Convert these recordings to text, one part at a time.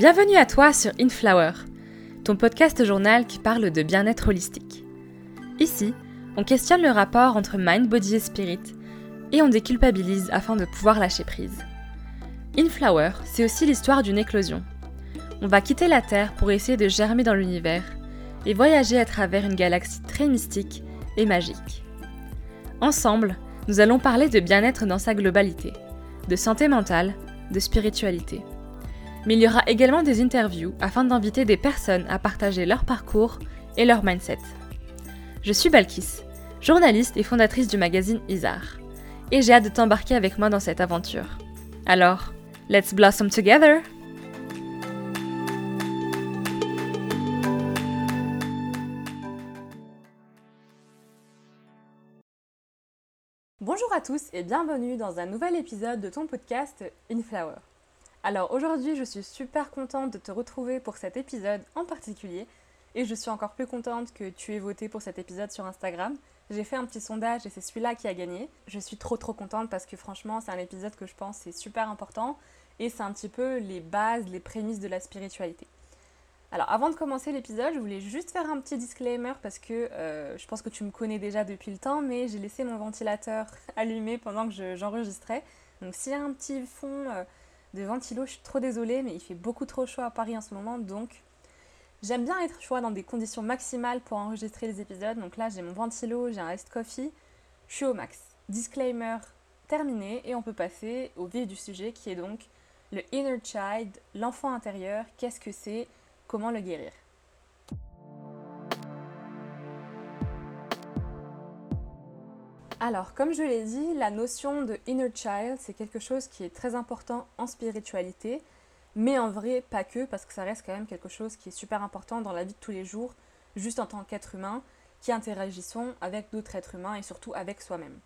Bienvenue à toi sur Inflower, ton podcast journal qui parle de bien-être holistique. Ici, on questionne le rapport entre mind, body et spirit et on déculpabilise afin de pouvoir lâcher prise. Inflower, c'est aussi l'histoire d'une éclosion. On va quitter la Terre pour essayer de germer dans l'univers et voyager à travers une galaxie très mystique et magique. Ensemble, nous allons parler de bien-être dans sa globalité, de santé mentale, de spiritualité. Mais il y aura également des interviews afin d'inviter des personnes à partager leur parcours et leur mindset. Je suis Balkis, journaliste et fondatrice du magazine Isar, et j'ai hâte de t'embarquer avec moi dans cette aventure. Alors, let's blossom together! Bonjour à tous et bienvenue dans un nouvel épisode de ton podcast Inflower. Alors aujourd'hui, je suis super contente de te retrouver pour cet épisode en particulier et je suis encore plus contente que tu aies voté pour cet épisode sur Instagram. J'ai fait un petit sondage et c'est celui-là qui a gagné. Je suis trop trop contente parce que franchement, c'est un épisode que je pense est super important et c'est un petit peu les bases, les prémices de la spiritualité. Alors avant de commencer l'épisode, je voulais juste faire un petit disclaimer parce que euh, je pense que tu me connais déjà depuis le temps, mais j'ai laissé mon ventilateur allumé pendant que j'enregistrais. Donc s'il y a un petit fond... Euh, de ventilo. Je suis trop désolée, mais il fait beaucoup trop chaud à Paris en ce moment, donc j'aime bien être choix dans des conditions maximales pour enregistrer les épisodes. Donc là, j'ai mon ventilo, j'ai un iced coffee, je suis au max. Disclaimer terminé et on peut passer au vif du sujet qui est donc le inner child, l'enfant intérieur. Qu'est-ce que c'est? Comment le guérir? Alors, comme je l'ai dit, la notion de inner child, c'est quelque chose qui est très important en spiritualité, mais en vrai, pas que, parce que ça reste quand même quelque chose qui est super important dans la vie de tous les jours, juste en tant qu'être humain, qui interagissons avec d'autres êtres humains et surtout avec soi-même.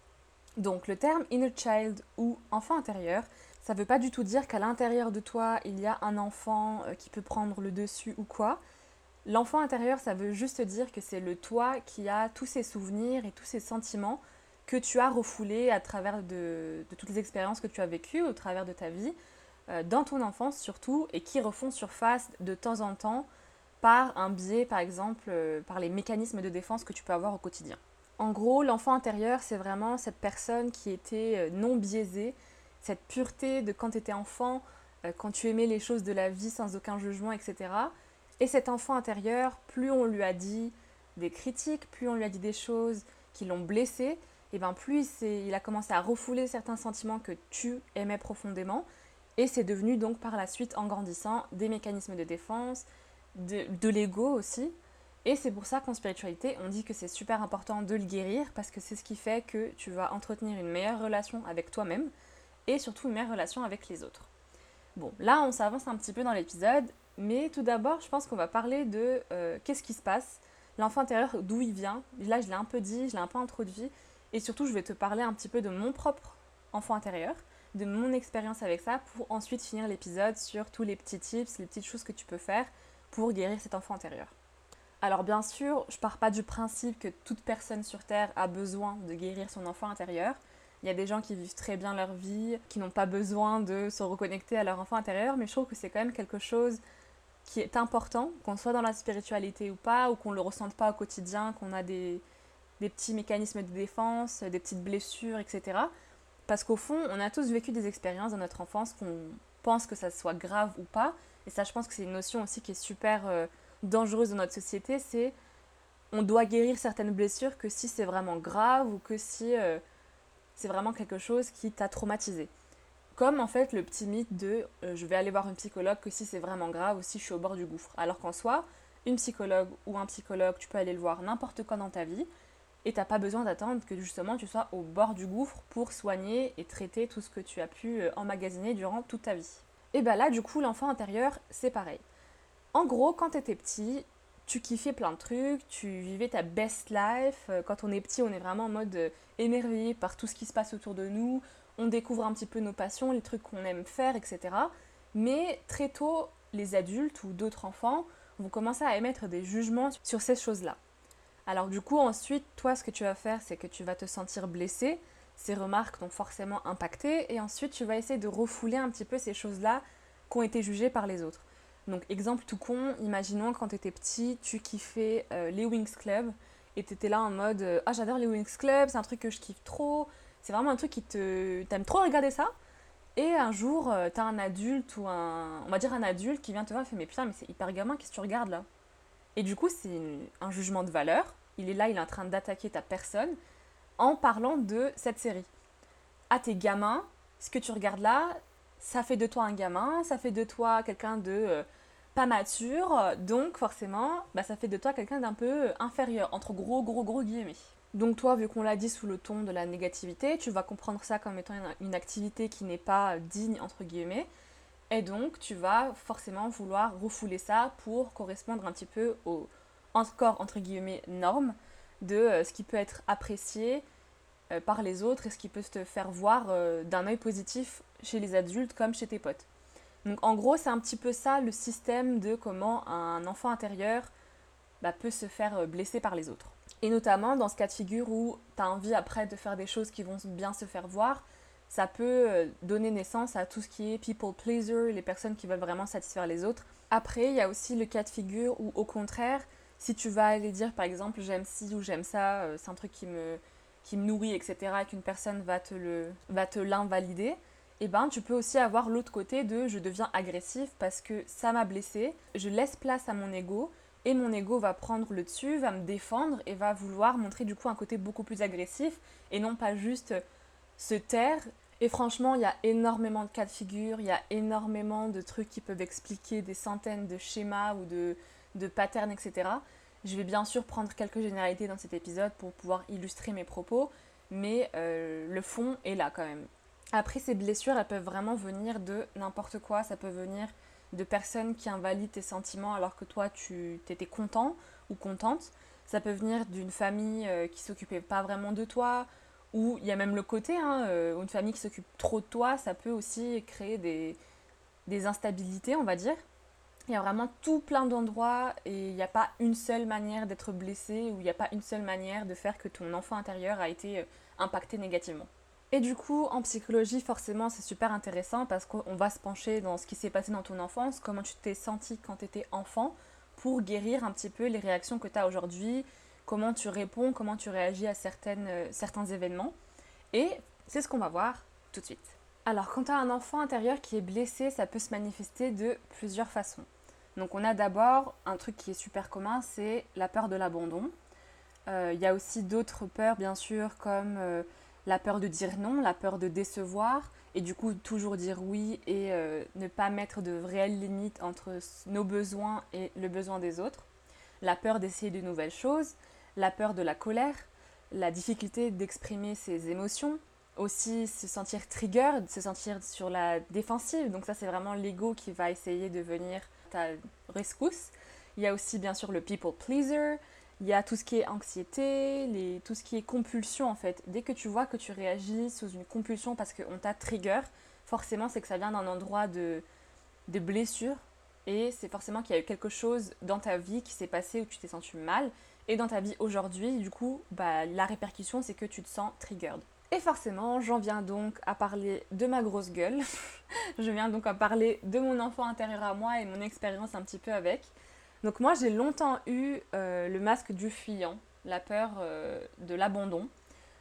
Donc, le terme inner child ou enfant intérieur, ça ne veut pas du tout dire qu'à l'intérieur de toi, il y a un enfant euh, qui peut prendre le dessus ou quoi. L'enfant intérieur, ça veut juste dire que c'est le toi qui a tous ses souvenirs et tous ses sentiments que tu as refoulé à travers de, toutes les expériences que tu as vécues au travers de ta vie, euh, dans ton enfance surtout, et qui refont surface de temps en temps par un biais, par exemple, euh, par les mécanismes de défense que tu peux avoir au quotidien. En gros, l'enfant intérieur, c'est vraiment cette personne qui était euh, non biaisée, cette pureté de quand tu étais enfant, quand tu aimais les choses de la vie sans aucun jugement, etc. Et cet enfant intérieur, plus on lui a dit des critiques, plus on lui a dit des choses qui l'ont blessé, et ben plus il a commencé à refouler certains sentiments que tu aimais profondément. Et c'est devenu donc par la suite, en grandissant, des mécanismes de défense, de, de l'ego aussi. Et c'est pour ça qu'en spiritualité, on dit que c'est super important de le guérir parce que c'est ce qui fait que tu vas entretenir une meilleure relation avec toi-même et surtout une meilleure relation avec les autres. Bon, là on s'avance un petit peu dans l'épisode, mais tout d'abord, je pense qu'on va parler de euh, qu'est-ce qui se passe, l'enfant intérieur, d'où il vient. Là, je l'ai un peu dit, je l'ai un peu introduit, et surtout, je vais te parler un petit peu de mon propre enfant intérieur, de mon expérience avec ça, pour ensuite finir l'épisode sur tous les petits tips, les petites choses que tu peux faire pour guérir cet enfant intérieur. Alors bien sûr, je pars pas du principe que toute personne sur Terre a besoin de guérir son enfant intérieur. Il y a des gens qui vivent très bien leur vie, qui n'ont pas besoin de se reconnecter à leur enfant intérieur, mais je trouve que c'est quand même quelque chose qui est important, qu'on soit dans la spiritualité ou pas, ou qu'on le ressente pas au quotidien, qu'on a des, des petits mécanismes de défense, des petites blessures, etc. Parce qu'au fond, on a tous vécu des expériences dans notre enfance qu'on pense que ça soit grave ou pas. Et ça, je pense que c'est une notion aussi qui est super euh, dangereuse dans notre société. C'est on doit guérir certaines blessures que si c'est vraiment grave ou que si euh, c'est vraiment quelque chose qui t'a traumatisé. Comme en fait le petit mythe de euh, je vais aller voir un psychologue que si c'est vraiment grave ou si je suis au bord du gouffre. Alors qu'en soi, une psychologue ou un psychologue, tu peux aller le voir n'importe quand dans ta vie et t'as pas besoin d'attendre que justement tu sois au bord du gouffre pour soigner et traiter tout ce que tu as pu euh, emmagasiner durant toute ta vie. Et bien là, du coup, l'enfant intérieur, c'est pareil. En gros, quand tu étais petit, tu kiffais plein de trucs, tu vivais ta best life. Euh, quand on est petit, on est vraiment en mode euh, émerveillé par tout ce qui se passe autour de nous. On découvre un petit peu nos passions, les trucs qu'on aime faire, etc. Mais très tôt, les adultes ou d'autres enfants vont commencer à émettre des jugements sur ces choses-là. Alors du coup, ensuite, toi, ce que tu vas faire, c'est que tu vas te sentir blessé. Ces remarques t'ont forcément impacté. Et ensuite, tu vas essayer de refouler un petit peu ces choses-là qui ont été jugées par les autres. Donc exemple tout con, imaginons quand tu étais petit, tu kiffais euh, les Wings Club et tu étais là en mode euh, ah j'adore les Wings Club, c'est un truc que je kiffe trop, c'est vraiment un truc qui te t'aimes trop regarder ça. Et un jour, euh, tu as un adulte ou un on va dire un adulte qui vient te voir et fait mais putain mais c'est hyper gamin, qu'est-ce que tu regardes là? Et du coup, c'est un jugement de valeur. Il est là, il est en train d'attaquer ta personne en parlant de cette série. À tes gamins, ce que tu regardes là, ça fait de toi un gamin, ça fait de toi quelqu'un de euh, pas mature, donc forcément, bah, ça fait de toi quelqu'un d'un peu inférieur, entre gros, gros, gros guillemets. Donc toi, vu qu'on l'a dit sous le ton de la négativité, tu vas comprendre ça comme étant une, activité qui n'est pas digne, entre guillemets, et donc tu vas forcément vouloir refouler ça pour correspondre un petit peu au, encore, entre guillemets, normes de euh, ce qui peut être apprécié euh, par les autres et ce qui peut te faire voir d'un œil positif chez les adultes comme chez tes potes. Donc en gros, c'est un petit peu ça le système de comment un enfant intérieur bah, peut se faire euh, blesser par les autres. Et notamment dans ce cas de figure où tu as envie après de faire des choses qui vont bien se faire voir, ça peut euh, donner naissance à tout ce qui est people pleaser, les personnes qui veulent vraiment satisfaire les autres. Après, il y a aussi le cas de figure où au contraire, si tu vas aller dire par exemple j'aime ci ou j'aime ça, euh, c'est un truc qui me, qui me nourrit, etc., et qu'une personne va te l'invalider, et eh ben tu peux aussi avoir l'autre côté de je deviens agressif parce que ça m'a blessé, je laisse place à mon ego et mon ego va prendre le dessus, va me défendre et va vouloir montrer du coup un côté beaucoup plus agressif et non pas juste se taire. Et franchement, il y a énormément de cas de figure, il y a énormément de trucs qui peuvent expliquer des centaines de schémas ou de, de patterns, etc. Je vais bien sûr prendre quelques généralités dans cet épisode pour pouvoir illustrer mes propos, mais euh, le fond est là quand même. Après, ces blessures, elles peuvent vraiment venir de n'importe quoi. Ça peut venir de personnes qui invalident tes sentiments alors que toi, tu étais content ou contente. Ça peut venir d'une famille euh, qui s'occupait pas vraiment de toi. Ou il y a même le côté, hein, euh, une famille qui s'occupe trop de toi, ça peut aussi créer des, des instabilités, on va dire. Il y a vraiment tout plein d'endroits et il n'y a pas une seule manière d'être blessé ou il n'y a pas une seule manière de faire que ton enfant intérieur a été euh, impacté négativement. Et du coup, en psychologie, forcément, c'est super intéressant parce qu'on va se pencher dans ce qui s'est passé dans ton enfance, comment tu t'es senti quand tu étais enfant, pour guérir un petit peu les réactions que tu as aujourd'hui, comment tu réponds, comment tu réagis à certaines, euh, certains événements. Et c'est ce qu'on va voir tout de suite. Alors, quand tu as un enfant intérieur qui est blessé, ça peut se manifester de plusieurs façons. Donc, on a d'abord un truc qui est super commun, c'est la peur de l'abandon. Euh, il y a aussi d'autres peurs, bien sûr, comme euh, la peur de dire non, la peur de décevoir, et du coup toujours dire oui et ne pas mettre de réelles limites entre nos besoins et le besoin des autres, la peur d'essayer de nouvelles choses, la peur de la colère, la difficulté d'exprimer ses émotions, aussi se sentir trigger, se sentir sur la défensive, donc ça c'est vraiment l'ego qui va essayer de venir ta rescousse. Il y a aussi bien sûr le people pleaser, il y a tout ce qui est anxiété, tout ce qui est compulsion en fait. Dès que tu vois que tu réagis sous une compulsion parce qu'on t'a trigger, forcément c'est que ça vient d'un endroit de, de blessure et c'est forcément qu'il y a eu quelque chose dans ta vie qui s'est passé où tu t'es senti mal et dans ta vie aujourd'hui, du coup, bah, la répercussion c'est que tu te sens triggered. Et forcément, j'en viens donc à parler de ma grosse gueule. je viens donc à parler de mon enfant intérieur à moi et mon expérience un petit peu avec. Donc moi j'ai longtemps eu euh, le masque du fuyant, la peur euh, de l'abandon,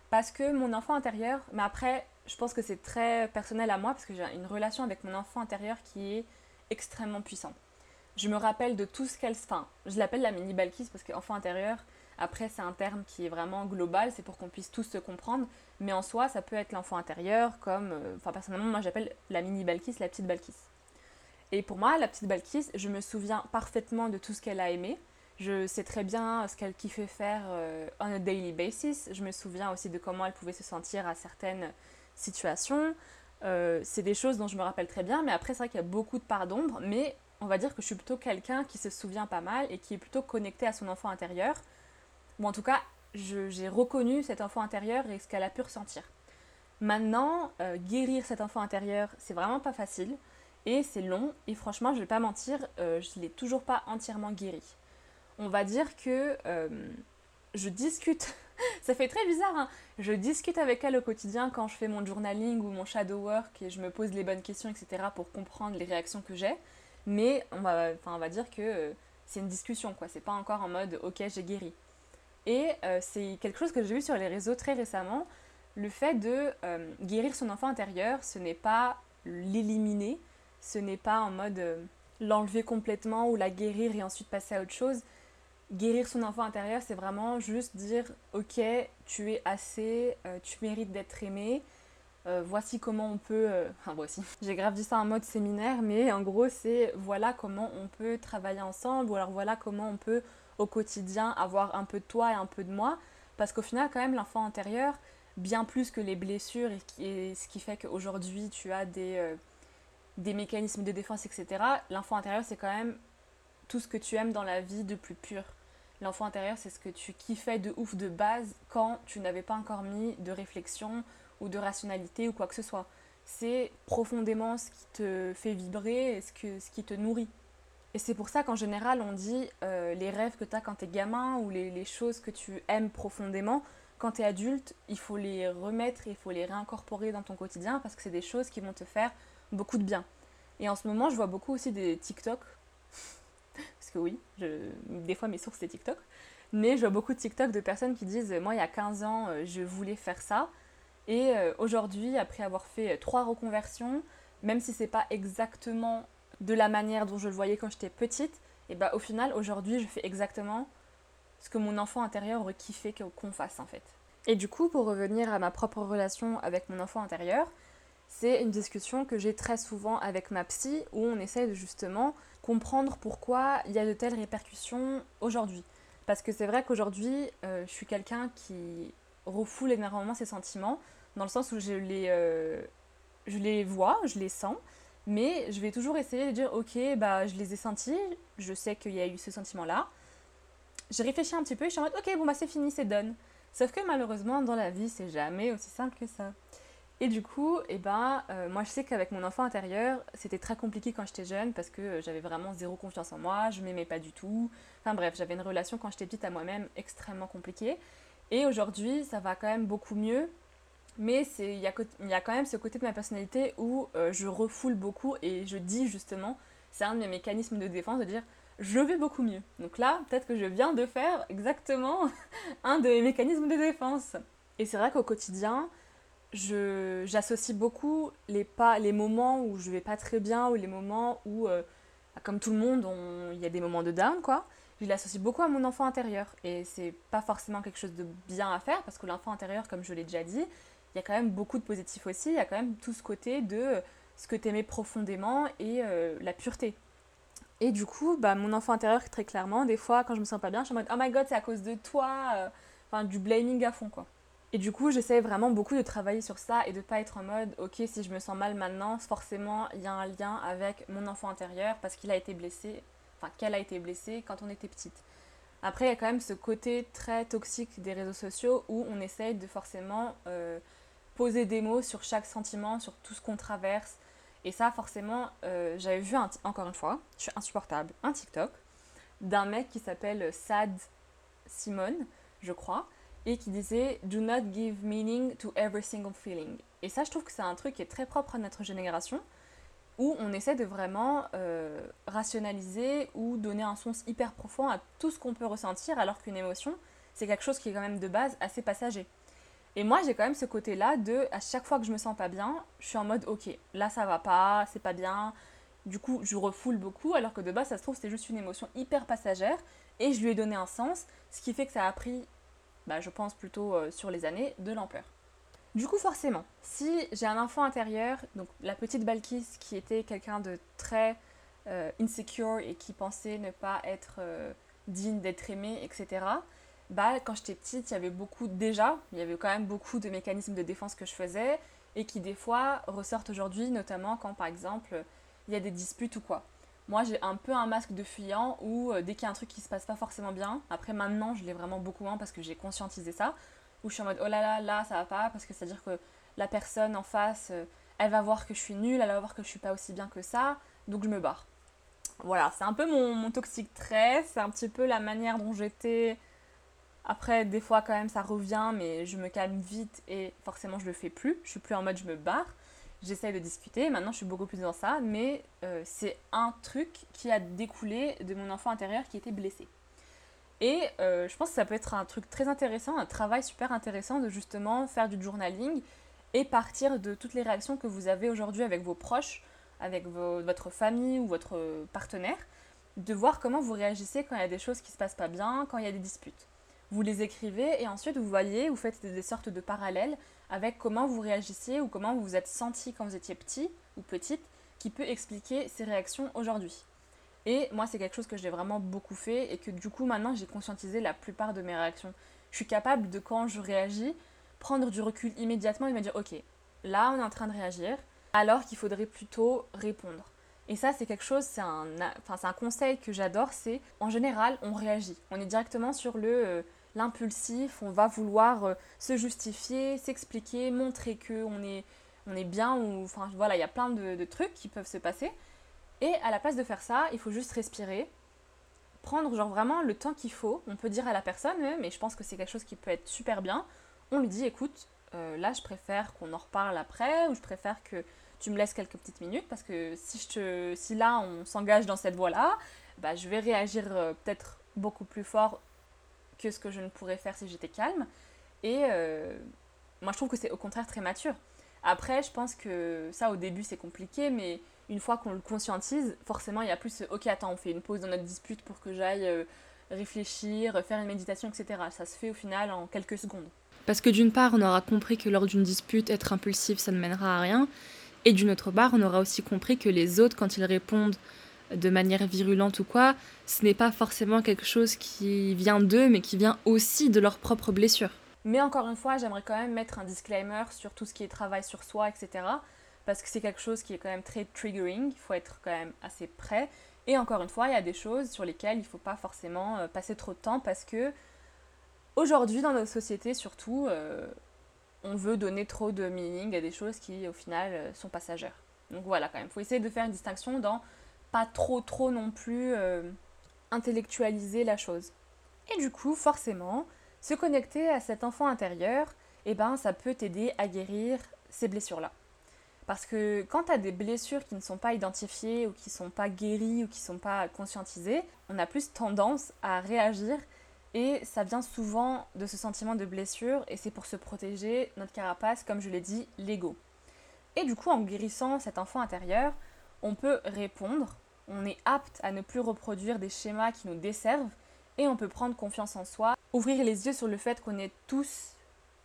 parce que mon enfant intérieur, mais après je pense que c'est très personnel à moi, parce que j'ai une relation avec mon enfant intérieur qui est extrêmement puissante. Je me rappelle de tout ce qu'elle... Enfin, je l'appelle la mini Balkis parce qu'enfant intérieur, après c'est un terme qui est vraiment global, c'est pour qu'on puisse tous se comprendre, mais en soi ça peut être l'enfant intérieur comme... Euh, enfin personnellement moi j'appelle la mini Balkis la petite Balkis. Et pour moi, la petite Balkis, je me souviens parfaitement de tout ce qu'elle a aimé. Je sais très bien ce qu'elle kiffait faire euh, on a daily basis. Je me souviens aussi de comment elle pouvait se sentir à certaines situations. Euh, c'est des choses dont je me rappelle très bien, mais après, c'est vrai qu'il y a beaucoup de parts d'ombre. Mais on va dire que je suis plutôt quelqu'un qui se souvient pas mal et qui est plutôt connecté à son enfant intérieur. Ou en tout cas, j'ai reconnu cet enfant intérieur et ce qu'elle a pu ressentir. Maintenant, euh, guérir cet enfant intérieur, c'est vraiment pas facile. Et c'est long, et franchement, je vais pas mentir, euh, je ne l'ai toujours pas entièrement guéri. On va dire que euh, je discute, ça fait très bizarre, hein je discute avec elle au quotidien quand je fais mon journaling ou mon shadow work et je me pose les bonnes questions, etc. pour comprendre les réactions que j'ai. Mais on va, on va dire que euh, c'est une discussion, quoi. C'est pas encore en mode ok, j'ai guéri. Et euh, c'est quelque chose que j'ai vu sur les réseaux très récemment. Le fait de euh, guérir son enfant intérieur, ce n'est pas l'éliminer, ce n'est pas en mode l'enlever complètement ou la guérir et ensuite passer à autre chose. Guérir son enfant intérieur, c'est vraiment juste dire ok, tu es assez, tu mérites d'être aimé, euh, voici comment on peut. Euh, enfin, voici. J'ai grave dit ça en mode séminaire, mais en gros, c'est voilà comment on peut travailler ensemble, ou alors voilà comment on peut au quotidien avoir un peu de toi et un peu de moi. Parce qu'au final, quand même, l'enfant intérieur, bien plus que les blessures et, ce qui fait qu'aujourd'hui tu as des, euh, des mécanismes de défense, etc., l'enfant intérieur, c'est quand même tout ce que tu aimes dans la vie de plus pur. L'enfant intérieur, c'est ce que tu kiffais de ouf de base quand tu n'avais pas encore mis de réflexion, ou de rationalité ou quoi que ce soit. C'est profondément ce qui te fait vibrer ce, que, ce qui te nourrit. Et c'est pour ça qu'en général, on dit euh, les rêves que tu as quand tu es gamin ou les, les, choses que tu aimes profondément, quand tu es adulte, il faut les remettre, il faut les réincorporer dans ton quotidien parce que c'est des choses qui vont te faire beaucoup de bien. Et en ce moment, je vois beaucoup aussi des TikTok. parce que oui, je, des fois mes sources c'est TikTok. Mais je vois beaucoup de TikTok de personnes qui disent Moi, il y a 15 ans, euh, je voulais faire ça. Et euh, aujourd'hui, après avoir fait euh, trois reconversions, même si c'est pas exactement de la manière dont je le voyais quand j'étais petite, et bah au final, aujourd'hui, je fais exactement ce que mon enfant intérieur aurait kiffé qu'on fasse en fait. Et du coup, pour revenir à ma propre relation avec mon enfant intérieur, c'est une discussion que j'ai très souvent avec ma psy où on essaie de justement comprendre pourquoi il y a de telles répercussions aujourd'hui. Parce que c'est vrai qu'aujourd'hui, euh, je suis quelqu'un qui refoule énormément ses sentiments, dans le sens où je les, euh, je les vois, je les sens, mais je vais toujours essayer de dire ok, bah je les ai sentis, je sais qu'il y a eu ce sentiment-là. J'ai réfléchi un petit peu et je suis en mode ok, bon bah c'est fini, c'est done. Sauf que malheureusement, dans la vie, c'est jamais aussi simple que ça. Et du coup, eh ben, euh, moi je sais qu'avec mon enfant intérieur, c'était très compliqué quand j'étais jeune parce que j'avais vraiment zéro confiance en moi, je m'aimais pas du tout. Enfin bref, j'avais une relation quand j'étais petite à moi-même extrêmement compliquée. Et aujourd'hui, ça va quand même beaucoup mieux. Mais il y a, quand même ce côté de ma personnalité où euh, je refoule beaucoup et je dis justement, c'est un de mes mécanismes de défense de dire je vais beaucoup mieux. Donc là, peut-être que je viens de faire exactement un de mes mécanismes de défense. Et c'est vrai qu'au quotidien, j'associe beaucoup les moments où je vais pas très bien ou les moments où, euh, comme tout le monde, il y a des moments de down, quoi je l'associe beaucoup à mon enfant intérieur. Et c'est pas forcément quelque chose de bien à faire parce que l'enfant intérieur, comme je l'ai déjà dit, il y a quand même beaucoup de positifs aussi. Il y a quand même tout ce côté de ce que tu aimais profondément et euh, la pureté. Et du coup, bah, mon enfant intérieur, très clairement, des fois, quand je me sens pas bien, je suis en mode Oh my god, c'est à cause de toi. Euh, enfin, du blaming à fond, quoi. Et du coup, j'essaie vraiment beaucoup de travailler sur ça et de pas être en mode Ok, si je me sens mal maintenant, forcément, il y a un lien avec mon enfant intérieur parce qu'il a été blessé qu'elle a été blessée quand on était petite. Après, il y a quand même ce côté très toxique des réseaux sociaux où on essaye de forcément euh, poser des mots sur chaque sentiment, sur tout ce qu'on traverse. Et ça, forcément, euh, j'avais vu, encore une fois, je suis insupportable, un TikTok d'un mec qui s'appelle Sad Simon, je crois, et qui disait Do not give meaning to every single feeling. Et ça, je trouve que c'est un truc qui est très propre à notre génération où on essaie de vraiment euh, rationaliser ou donner un sens hyper profond à tout ce qu'on peut ressentir, alors qu'une émotion, c'est quelque chose qui est quand même de base assez passager. Et moi, j'ai quand même ce côté-là de, à chaque fois que je me sens pas bien, je suis en mode, ok, là ça va pas, c'est pas bien. Du coup, je refoule beaucoup, alors que de base, ça se trouve, c'est juste une émotion hyper passagère, et je lui ai donné un sens, ce qui fait que ça a pris, bah, je pense plutôt euh, sur les années, de l'ampleur. Du coup, forcément, si j'ai un enfant intérieur, donc la petite Balkis qui était quelqu'un de très euh, insecure et qui pensait ne pas être euh, digne d'être aimé, etc., bah, quand j'étais petite, il y avait beaucoup, déjà, il y avait quand même beaucoup de mécanismes de défense que je faisais et qui des fois ressortent aujourd'hui, notamment quand par exemple il y a des disputes ou quoi. Moi j'ai un peu un masque de fuyant où euh, dès qu'il y a un truc qui se passe pas forcément bien, après maintenant je l'ai vraiment beaucoup moins parce que j'ai conscientisé ça, où je suis en mode oh là là, là ça va pas, parce que c'est-à-dire que la personne en face, euh, elle va voir que je suis nulle, elle va voir que je suis pas aussi bien que ça, donc je me barre. Voilà, c'est un peu mon, mon toxique trait, c'est un petit peu la manière dont j'étais. Après, des fois, quand même, ça revient, mais je me calme vite et forcément, je le fais plus. Je suis plus en mode je me barre. j'essaye de discuter. Maintenant, je suis beaucoup plus dans ça, mais euh, c'est un truc qui a découlé de mon enfant intérieur qui était blessé. Et euh, je pense que ça peut être un truc très intéressant, un travail super intéressant de justement faire du journaling et partir de toutes les réactions que vous avez aujourd'hui avec vos proches, avec votre famille ou votre partenaire, de voir comment vous réagissez quand il y a des choses qui ne se passent pas bien, quand il y a des disputes. Vous les écrivez et ensuite vous voyez, vous faites des sortes de parallèles avec comment vous réagissiez ou comment vous vous êtes senti quand vous étiez petit ou petite, qui peut expliquer ces réactions aujourd'hui. Et moi, c'est quelque chose que j'ai vraiment beaucoup fait et que du coup, maintenant, j'ai conscientisé la plupart de mes réactions. Je suis capable de, quand je réagis, prendre du recul immédiatement et me dire, ok, là, on est en train de réagir, alors qu'il faudrait plutôt répondre. Et ça, c'est quelque chose, c'est un, enfin, un conseil que j'adore, c'est en général, on réagit. On est directement sur le euh, l'impulsif, on va vouloir euh, se justifier, s'expliquer, montrer que on est, on est bien, ou enfin voilà, il y a plein de, trucs qui peuvent se passer. Et à la place de faire ça, il faut juste respirer, prendre genre vraiment le temps qu'il faut. On peut dire à la personne, mais je pense que c'est quelque chose qui peut être super bien. On lui dit, écoute, euh, là je préfère qu'on en reparle après, ou je préfère que tu me laisses quelques petites minutes, parce que si, je te, si là on s'engage dans cette voie-là, bah, je vais réagir euh, peut-être beaucoup plus fort que ce que je ne pourrais faire si j'étais calme. Et euh, moi, je trouve que c'est au contraire très mature. Après, je pense que ça, au début, c'est compliqué, mais une fois qu'on le conscientise, forcément, il y a plus ok, attends, on fait une pause dans notre dispute pour que j'aille euh, réfléchir, faire une méditation, etc. Ça se fait au final en quelques secondes. Parce que d'une part, on aura compris que lors d'une dispute, être impulsif, ça ne mènera à rien. Et d'une autre part, on aura aussi compris que les autres, quand ils répondent de manière virulente ou quoi, ce n'est pas forcément quelque chose qui vient d'eux, mais qui vient aussi de leurs propres blessures. Mais encore une fois, j'aimerais quand même mettre un disclaimer sur tout ce qui est travail sur soi, etc. Parce que c'est quelque chose qui est quand même très triggering, il faut être quand même assez prêt. Et encore une fois, il y a des choses sur lesquelles il ne faut pas forcément euh, passer trop de temps parce que aujourd'hui, dans notre société surtout, euh, on veut donner trop de meaning à des choses qui au final euh, sont passagères. Donc voilà quand même, il faut essayer de faire une distinction dans pas trop trop non plus intellectualiser la chose. Et du coup, forcément, se connecter à cet enfant intérieur, eh ben, ça peut t'aider à guérir ces blessures-là. Parce que quand tu as des blessures qui ne sont pas identifiées ou qui ne sont pas guéries ou qui ne sont pas conscientisées, on a plus tendance à réagir et ça vient souvent de ce sentiment de blessure et c'est pour se protéger notre carapace, comme je l'ai dit, l'ego. Et du coup, en guérissant cet enfant intérieur, on peut répondre on est apte à ne plus reproduire des schémas qui nous desservent et on peut prendre confiance en soi, ouvrir les yeux sur le fait qu'on est tous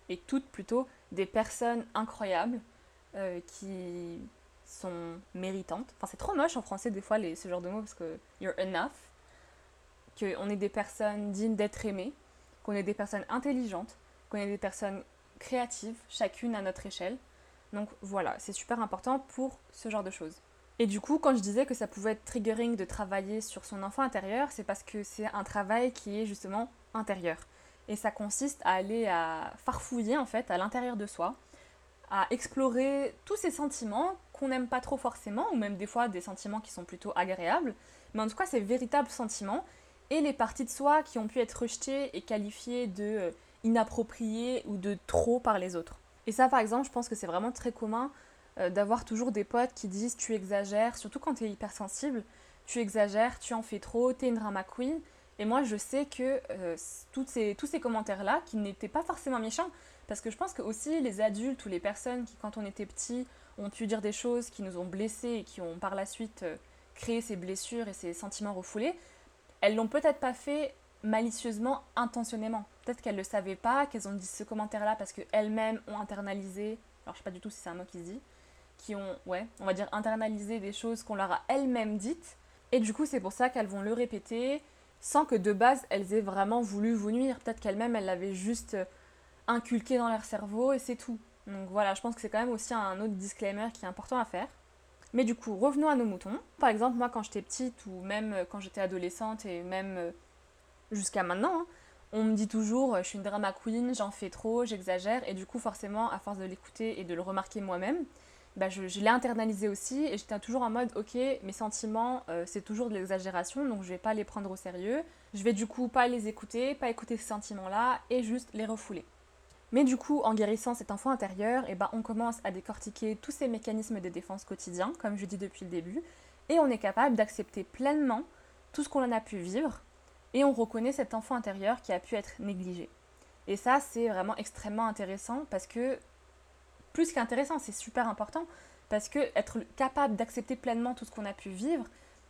et toutes plutôt des personnes incroyables euh, qui sont méritantes. Enfin, c'est trop moche en français des fois ce genre de mots parce que you're enough, qu'on est des personnes dignes d'être aimées, qu'on est des personnes intelligentes, qu'on est des personnes créatives, chacune à notre échelle. Donc voilà, c'est super important pour ce genre de choses. Et du coup, quand je disais que ça pouvait être triggering de travailler sur son enfant intérieur, c'est parce que c'est un travail qui est justement intérieur. Et ça consiste à aller à farfouiller en fait à l'intérieur de soi, à explorer tous ces sentiments qu'on n'aime pas trop forcément, ou même des fois des sentiments qui sont plutôt agréables, mais en tout cas ces véritables sentiments, et les parties de soi qui ont pu être rejetées et qualifiées de euh, inappropriées ou de trop par les autres. Et ça par exemple, je pense que c'est vraiment très commun euh, d'avoir toujours des potes qui disent tu exagères, surtout quand tu es hypersensible, tu exagères, tu en fais trop, tu es une drama queen. Et moi, je sais que euh, ces, tous ces commentaires-là, qui n'étaient pas forcément méchants, parce que je pense que aussi les adultes ou les personnes qui, quand on était petit, ont pu dire des choses qui nous ont blessés et qui ont par la suite euh, créé ces blessures et ces sentiments refoulés, elles l'ont peut-être pas fait malicieusement, intentionnellement. Peut-être qu'elles ne le savaient pas, qu'elles ont dit ce commentaire-là parce qu'elles-mêmes ont internalisé, alors je sais pas du tout si c'est un mot qui se dit, qui ont, ouais, on va dire, internalisé des choses qu'on leur a elles-mêmes dites. Et du coup, c'est pour ça qu'elles vont le répéter sans que de base elles aient vraiment voulu vous nuire. Peut-être qu'elles-mêmes, elles l'avaient juste inculqué dans leur cerveau et c'est tout. Donc voilà, je pense que c'est quand même aussi un autre disclaimer qui est important à faire. Mais du coup, revenons à nos moutons. Par exemple, moi, quand j'étais petite ou même quand j'étais adolescente et même euh, jusqu'à maintenant, hein, on me dit toujours je suis une drama queen, j'en fais trop, j'exagère. Et du coup, forcément, à force de l'écouter et de le remarquer moi-même, bah, je, l'ai internalisé aussi et j'étais toujours en mode ok mes sentiments euh, c'est toujours de l'exagération donc je vais pas les prendre au sérieux je vais du coup pas les écouter pas écouter ces sentiments là et juste les refouler Mais du coup, en guérissant cet enfant intérieur, eh ben, on commence à décortiquer tous ces mécanismes de défense quotidiens, comme je dis depuis le début, et on est capable d'accepter pleinement tout ce qu'on en a pu vivre, et on reconnaît cet enfant intérieur qui a pu être négligé. Et ça, c'est vraiment extrêmement intéressant parce que, plus qu'intéressant, c'est super important, parce que être capable d'accepter pleinement tout ce qu'on a pu vivre,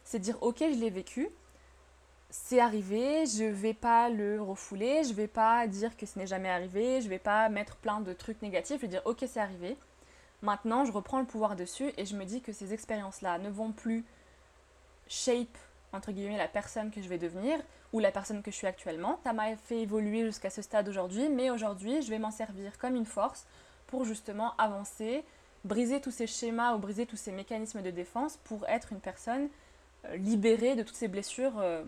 c'est dire ok, je l'ai vécu, c'est arrivé, je vais pas le refouler, je vais pas dire que ce n'est jamais arrivé, je vais pas mettre plein de trucs négatifs, je vais dire ok, c'est arrivé. Maintenant, je reprends le pouvoir dessus et je me dis que ces expériences-là ne vont plus shape entre guillemets la personne que je vais devenir ou la personne que je suis actuellement. Ça m'a fait évoluer jusqu'à ce stade aujourd'hui, mais aujourd'hui, je vais m'en servir comme une force pour justement avancer, briser tous ces schémas ou briser tous ces mécanismes de défense pour être une personne euh, libérée de toutes ces blessures euh,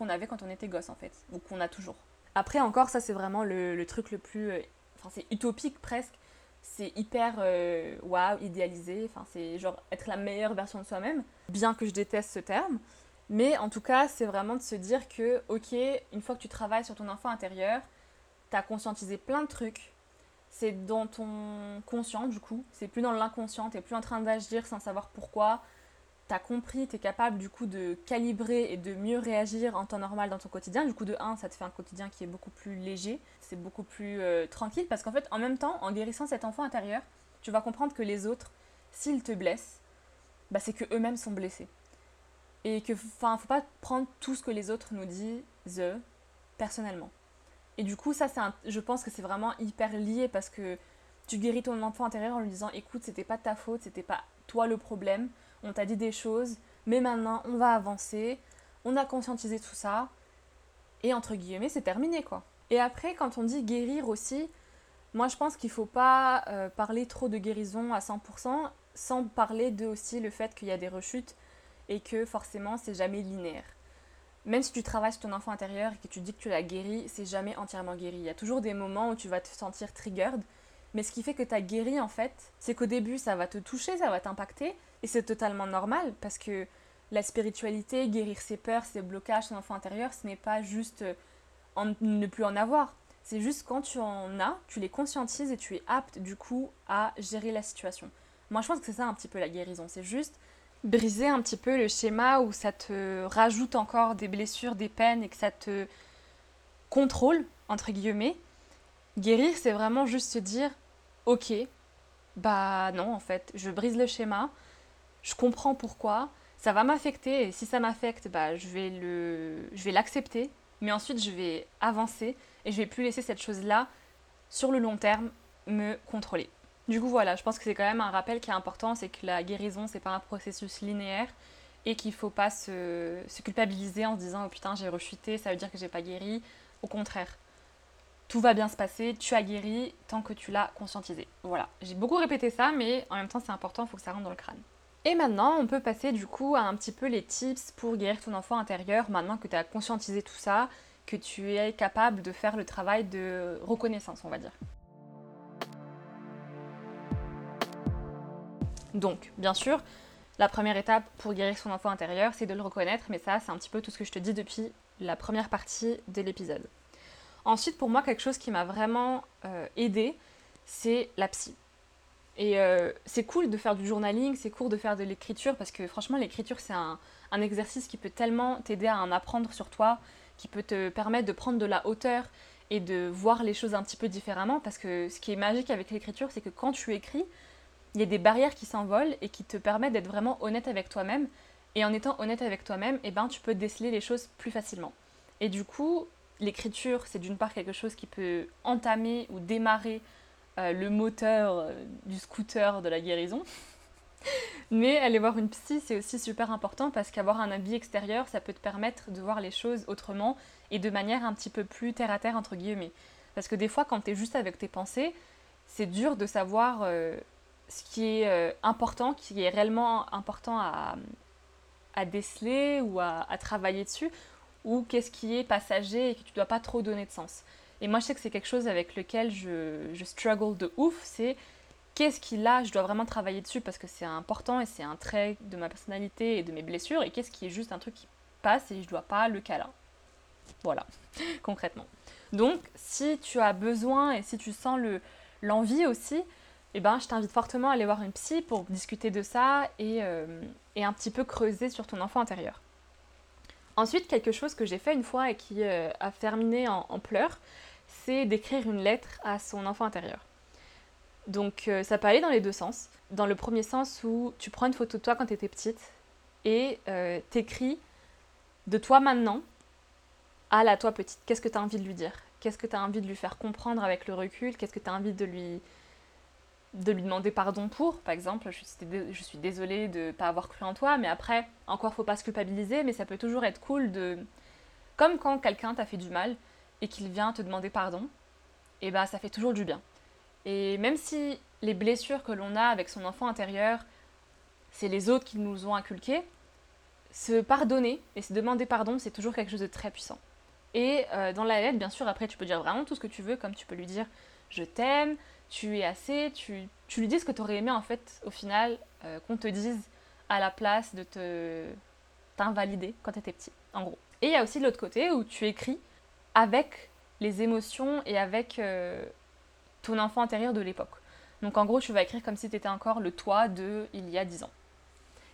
qu'on avait quand on était gosse en fait, ou qu'on a toujours. Après encore, ça c'est vraiment le, truc le plus... Euh, enfin c'est utopique presque, c'est hyper euh, waouh, idéalisé, enfin c'est genre être la meilleure version de soi-même, bien que je déteste ce terme. Mais en tout cas, c'est vraiment de se dire que, ok, une fois que tu travailles sur ton enfant intérieur, tu as conscientisé plein de trucs, c'est dans ton conscient du coup, c'est plus dans l'inconscient, t'es plus en train d'agir sans savoir pourquoi, tu compris, tu es capable du coup de calibrer et de mieux réagir en temps normal dans ton quotidien. Du coup, de 1, ça te fait un quotidien qui est beaucoup plus léger, c'est beaucoup plus euh, tranquille parce qu'en fait, en même temps, en guérissant cet enfant intérieur, tu vas comprendre que les autres, s'ils te blessent, bah, c'est que eux-mêmes sont blessés. Et que, enfin, faut pas prendre tout ce que les autres nous disent personnellement. Et du coup, ça, je pense que c'est vraiment hyper lié parce que tu guéris ton enfant intérieur en lui disant écoute, c'était pas ta faute, c'était pas toi le problème on t'a dit des choses, mais maintenant on va avancer, on a conscientisé tout ça, et entre guillemets c'est terminé quoi. Et après quand on dit guérir aussi, moi je pense qu'il faut pas euh, parler trop de guérison à 100% sans parler de aussi le fait qu'il y a des rechutes et que forcément c'est jamais linéaire. Même si tu travailles sur ton enfant intérieur et que tu dis que tu l'as guéri, c'est jamais entièrement guéri. Il y a toujours des moments où tu vas te sentir triggered, mais ce qui fait que tu as guéri en fait, c'est qu'au début ça va te toucher, ça va t'impacter, et c'est totalement normal parce que la spiritualité, guérir ses peurs, ses blocages, son enfant intérieur, ce n'est pas juste euh, ne plus en avoir. C'est juste quand tu en as, tu les conscientises et tu es apte du coup à gérer la situation. Moi je pense que c'est ça un petit peu la guérison. C'est juste briser un petit peu le schéma où ça te rajoute encore des blessures, des peines et que ça te contrôle, entre guillemets. Guérir, c'est vraiment juste se dire, ok, bah non en fait, je brise le schéma, je comprends pourquoi, ça va m'affecter et si ça m'affecte, bah, je vais le, je vais l'accepter, mais ensuite je vais avancer et je vais plus laisser cette chose-là sur le long terme me contrôler. Du coup voilà, je pense que c'est quand même un rappel qui est important, c'est que la guérison c'est pas un processus linéaire et qu'il faut pas se, se, culpabiliser en se disant oh putain j'ai rechuté, ça veut dire que j'ai pas guéri. Au contraire, tout va bien se passer, tu as guéri tant que tu l'as conscientisé. Voilà, j'ai beaucoup répété ça, mais en même temps c'est important, il faut que ça rentre dans le crâne. Et maintenant, on peut passer du coup à un petit peu les tips pour guérir ton enfant intérieur, maintenant que tu as conscientisé tout ça, que tu es capable de faire le travail de reconnaissance, on va dire. Donc, bien sûr, la première étape pour guérir son enfant intérieur, c'est de le reconnaître, mais ça, c'est un petit peu tout ce que je te dis depuis la première partie de l'épisode. Ensuite, pour moi, quelque chose qui m'a vraiment euh, aidé, c'est la psy. Et euh, c'est cool de faire du journaling, c'est cool de faire de l'écriture, parce que franchement, l'écriture, c'est un, exercice qui peut tellement t'aider à en apprendre sur toi, qui peut te permettre de prendre de la hauteur et de voir les choses un petit peu différemment, parce que ce qui est magique avec l'écriture, c'est que quand tu écris, il y a des barrières qui s'envolent et qui te permettent d'être vraiment honnête avec toi-même. Et en étant honnête avec toi-même, eh ben, tu peux déceler les choses plus facilement. Et du coup, l'écriture, c'est d'une part quelque chose qui peut entamer ou démarrer euh, le moteur euh, du scooter de la guérison. Mais aller voir une psy, c'est aussi super important parce qu'avoir un avis extérieur, ça peut te permettre de voir les choses autrement et de manière un petit peu plus terre à terre, entre guillemets. Parce que des fois, quand tu es juste avec tes pensées, c'est dur de savoir euh, ce qui est important, qui est réellement important à, déceler ou à, travailler dessus, ou qu'est-ce qui est passager et que tu dois pas trop donner de sens. Et moi, je sais que c'est quelque chose avec lequel je, je struggle de ouf. C'est qu'est-ce qui là, je dois vraiment travailler dessus parce que c'est important et c'est un trait de ma personnalité et de mes blessures. Et qu'est-ce qui est juste un truc qui passe et je dois pas le câlin. Voilà, concrètement. Donc, si tu as besoin et si tu sens le, l'envie aussi, eh ben, je t'invite fortement à aller voir une psy pour discuter de ça et, euh, et un petit peu creuser sur ton enfant intérieur. Ensuite, quelque chose que j'ai fait une fois et qui euh, a terminé en, pleurs, c'est d'écrire une lettre à son enfant intérieur. Donc euh, ça peut aller dans les deux sens. Dans le premier sens où tu prends une photo de toi quand tu étais petite et t'écris de toi maintenant à la toi petite. Qu'est-ce que tu as envie de lui dire? Qu'est-ce que tu as envie de lui faire comprendre avec le recul? Qu'est-ce que tu as envie de lui, de lui demander pardon pour Par exemple, je suis, désolée de ne pas avoir cru en toi, mais après, encore faut pas se culpabiliser, mais ça peut toujours être cool de... Comme quand quelqu'un t'a fait du mal et qu'il vient te demander pardon, et eh ben ça fait toujours du bien. Et même si les blessures que l'on a avec son enfant intérieur, c'est les autres qui nous ont inculquées, se pardonner et se demander pardon, c'est toujours quelque chose de très puissant. Et euh, dans la lettre, bien sûr, après, tu peux dire vraiment tout ce que tu veux, comme tu peux lui dire je t'aime, tu es assez, tu, lui dis ce que tu aurais aimé, en fait, au final, euh, qu'on te dise à la place de te t'invalider quand tu étais petit, en gros. Et il y a aussi l'autre côté où tu écris avec les émotions et avec euh, ton enfant intérieur de l'époque. Donc en gros, tu vas écrire comme si tu étais encore le toi de il y a 10 ans.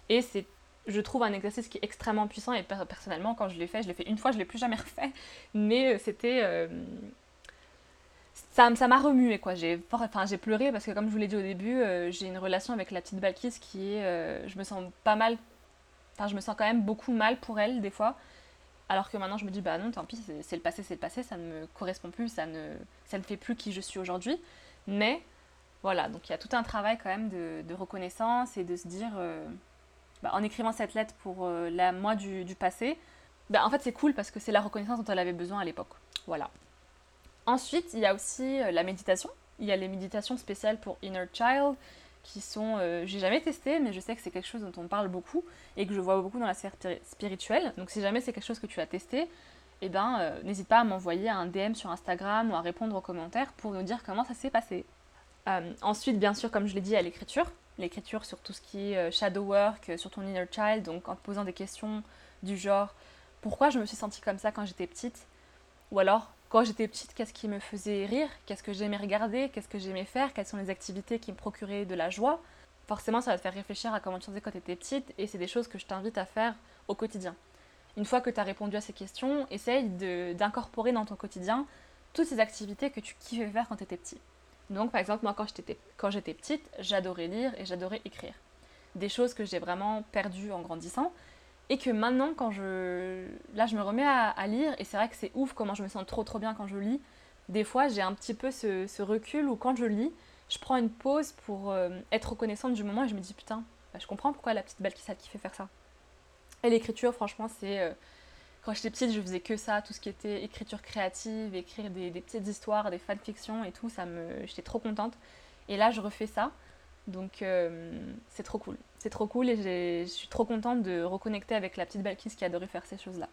Et c'est je trouve un exercice qui est extrêmement puissant et personnellement quand je l'ai fait, je l'ai fait une fois, je l'ai plus jamais refait, mais euh, c'était ça m'a remué quoi. J'ai enfin j'ai pleuré parce que comme je vous l'ai dit au début, euh, j'ai une relation avec la petite Balkis qui est je me sens pas mal enfin je me sens quand même beaucoup mal pour elle des fois. Alors que maintenant je me dis bah non, tant pis, c'est le passé, c'est le passé, ça ne me correspond plus, ça ne ça ne fait plus qui je suis aujourd'hui, mais voilà, donc il y a tout un travail quand même de, reconnaissance et de se dire bah, en écrivant cette lettre pour euh, la moi du, passé, bah, en fait c'est cool parce que c'est la reconnaissance dont elle avait besoin à l'époque. Voilà. Ensuite, il y a aussi euh, la méditation. Il y a les méditations spéciales pour Inner Child qui sont, euh, j'ai jamais testé, mais je sais que c'est quelque chose dont on parle beaucoup et que je vois beaucoup dans la sphère spirituelle. Donc si jamais c'est quelque chose que tu as testé, eh ben, n'hésite pas à m'envoyer un DM sur Instagram ou à répondre aux commentaires pour nous dire comment ça s'est passé. ensuite, bien sûr, comme je l'ai dit, à l'écriture l'écriture sur tout ce qui est euh, shadow work, euh, sur ton inner child, donc en te posant des questions du genre pourquoi je me suis sentie comme ça quand j'étais petite? Ou alors quand j'étais petite, qu'est-ce qui me faisait rire? Qu'est-ce que j'aimais regarder? Qu'est-ce que j'aimais faire? Quelles sont les activités qui me procuraient de la joie? Forcément, ça va te faire réfléchir à comment tu faisais quand tu étais petite et c'est des choses que je t'invite à faire au quotidien. Une fois que tu as répondu à ces questions, essaye d'incorporer dans ton quotidien toutes ces activités que tu kiffais faire quand tu étais petit. Donc, par exemple, moi, quand j'étais petite, j'adorais lire et j'adorais écrire. Des choses que j'ai vraiment perdues en grandissant. Et que maintenant, quand je. Là, je me remets à, lire, et c'est vrai que c'est ouf comment je me sens trop trop bien quand je lis. Des fois, j'ai un petit peu ce, recul où quand je lis, je prends une pause pour euh, être reconnaissante du moment et je me dis putain, bah, je comprends pourquoi la petite belle qui fait faire ça. Et l'écriture, franchement, c'est. Euh, quand j'étais petite, je faisais que ça, tout ce qui était écriture créative, écrire des, petites histoires, des fanfictions et tout, ça me, j'étais trop contente. Et là, je refais ça, donc euh, c'est trop cool. C'est trop cool et je suis trop contente de reconnecter avec la petite Balkis qui adorait faire ces choses-là.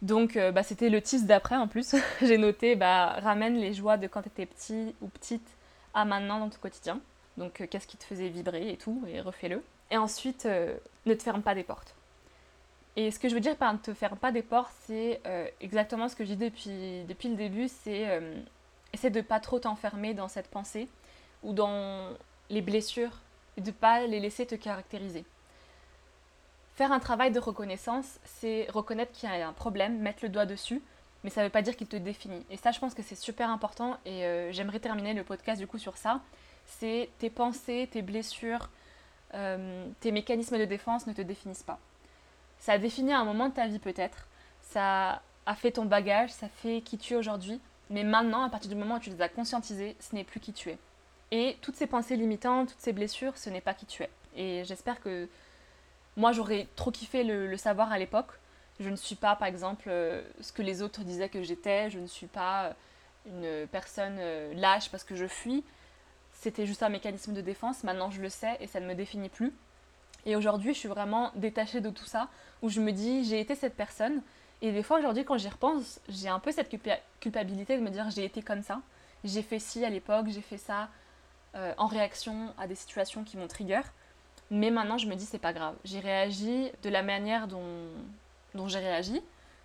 Donc, euh, bah, c'était le tease d'après en plus. J'ai noté, bah, ramène les joies de quand tu étais petit ou petite à maintenant dans ton quotidien. Donc, euh, qu'est-ce qui te faisait vibrer et tout, et refais-le. Et ensuite, ne te ferme pas des portes. Et ce que je veux dire par ne te ferme pas des portes, c'est exactement ce que j'ai dit depuis, depuis le début, c'est essaie de pas trop t'enfermer dans cette pensée ou dans les blessures et de pas les laisser te caractériser. Faire un travail de reconnaissance, c'est reconnaître qu'il y a un problème, mettre le doigt dessus, mais ça ne veut pas dire qu'il te définit. Et ça, je pense que c'est super important et euh, j'aimerais terminer le podcast du coup sur ça. C'est tes pensées, tes blessures, tes mécanismes de défense ne te définissent pas. Ça a défini un moment de ta vie peut-être, ça a fait ton bagage, ça fait qui tu es aujourd'hui, mais maintenant, à partir du moment où tu les as conscientisés, ce n'est plus qui tu es. Et toutes ces pensées limitantes, toutes ces blessures, ce n'est pas qui tu es. Et j'espère que moi, j'aurais trop kiffé le, savoir à l'époque. Je ne suis pas, par exemple, euh, ce que les autres disaient que j'étais. Je ne suis pas euh, une personne euh, lâche parce que je fuis. C'était juste un mécanisme de défense. Maintenant, je le sais et ça ne me définit plus. Et aujourd'hui, je suis vraiment détachée de tout ça, où je me dis, j'ai été cette personne. Et des fois, aujourd'hui, quand j'y repense, j'ai un peu cette culpabilité de me dire, j'ai été comme ça. J'ai fait ci à l'époque, j'ai fait ça euh, en réaction à des situations qui m'ont trigger. Mais maintenant, je me dis, c'est pas grave. J'ai réagi de la manière dont, j'ai réagi.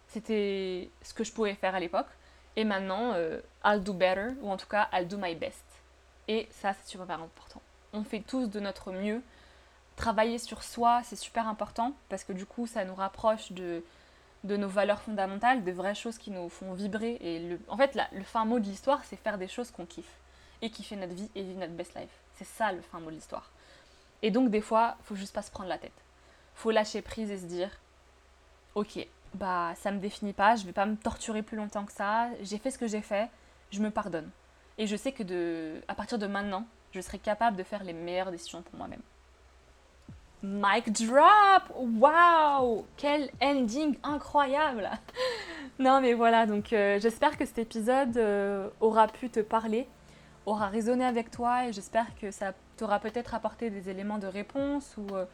C'était ce que je pouvais faire à l'époque. Et maintenant, euh, I'll do better, ou en tout cas, I'll do my best. Et ça, c'est super important. On fait tous de notre mieux. Travailler sur soi, c'est super important parce que du coup, ça nous rapproche de, nos valeurs fondamentales, des vraies choses qui nous font vibrer. Et en fait, le fin mot de l'histoire, c'est faire des choses qu'on kiffe et kiffer notre vie et vivre notre best life. C'est ça le fin mot de l'histoire. Et donc, des fois, faut juste pas se prendre la tête. Faut lâcher prise et se dire, ok, bah ça me définit pas, je vais pas me torturer plus longtemps que ça. J'ai fait ce que j'ai fait, je me pardonne. Et je sais que de, à partir de maintenant, je serai capable de faire les meilleures décisions pour moi-même. Mic drop Waouh Quel ending incroyable Non mais voilà, donc euh, j'espère que cet épisode euh, aura pu te parler, aura résonné avec toi et j'espère que ça t'aura peut-être apporté des éléments de réponse ou euh,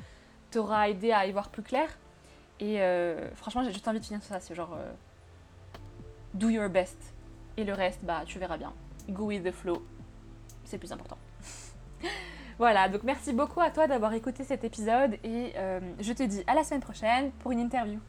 t'aura aidé à y voir plus clair. Et franchement, j'ai juste envie de finir sur ça, c'est genre do your best et le reste, bah tu verras bien. Go with the flow, c'est plus important. Voilà, donc merci beaucoup à toi d'avoir écouté cet épisode et euh, je te dis à la semaine prochaine pour une interview.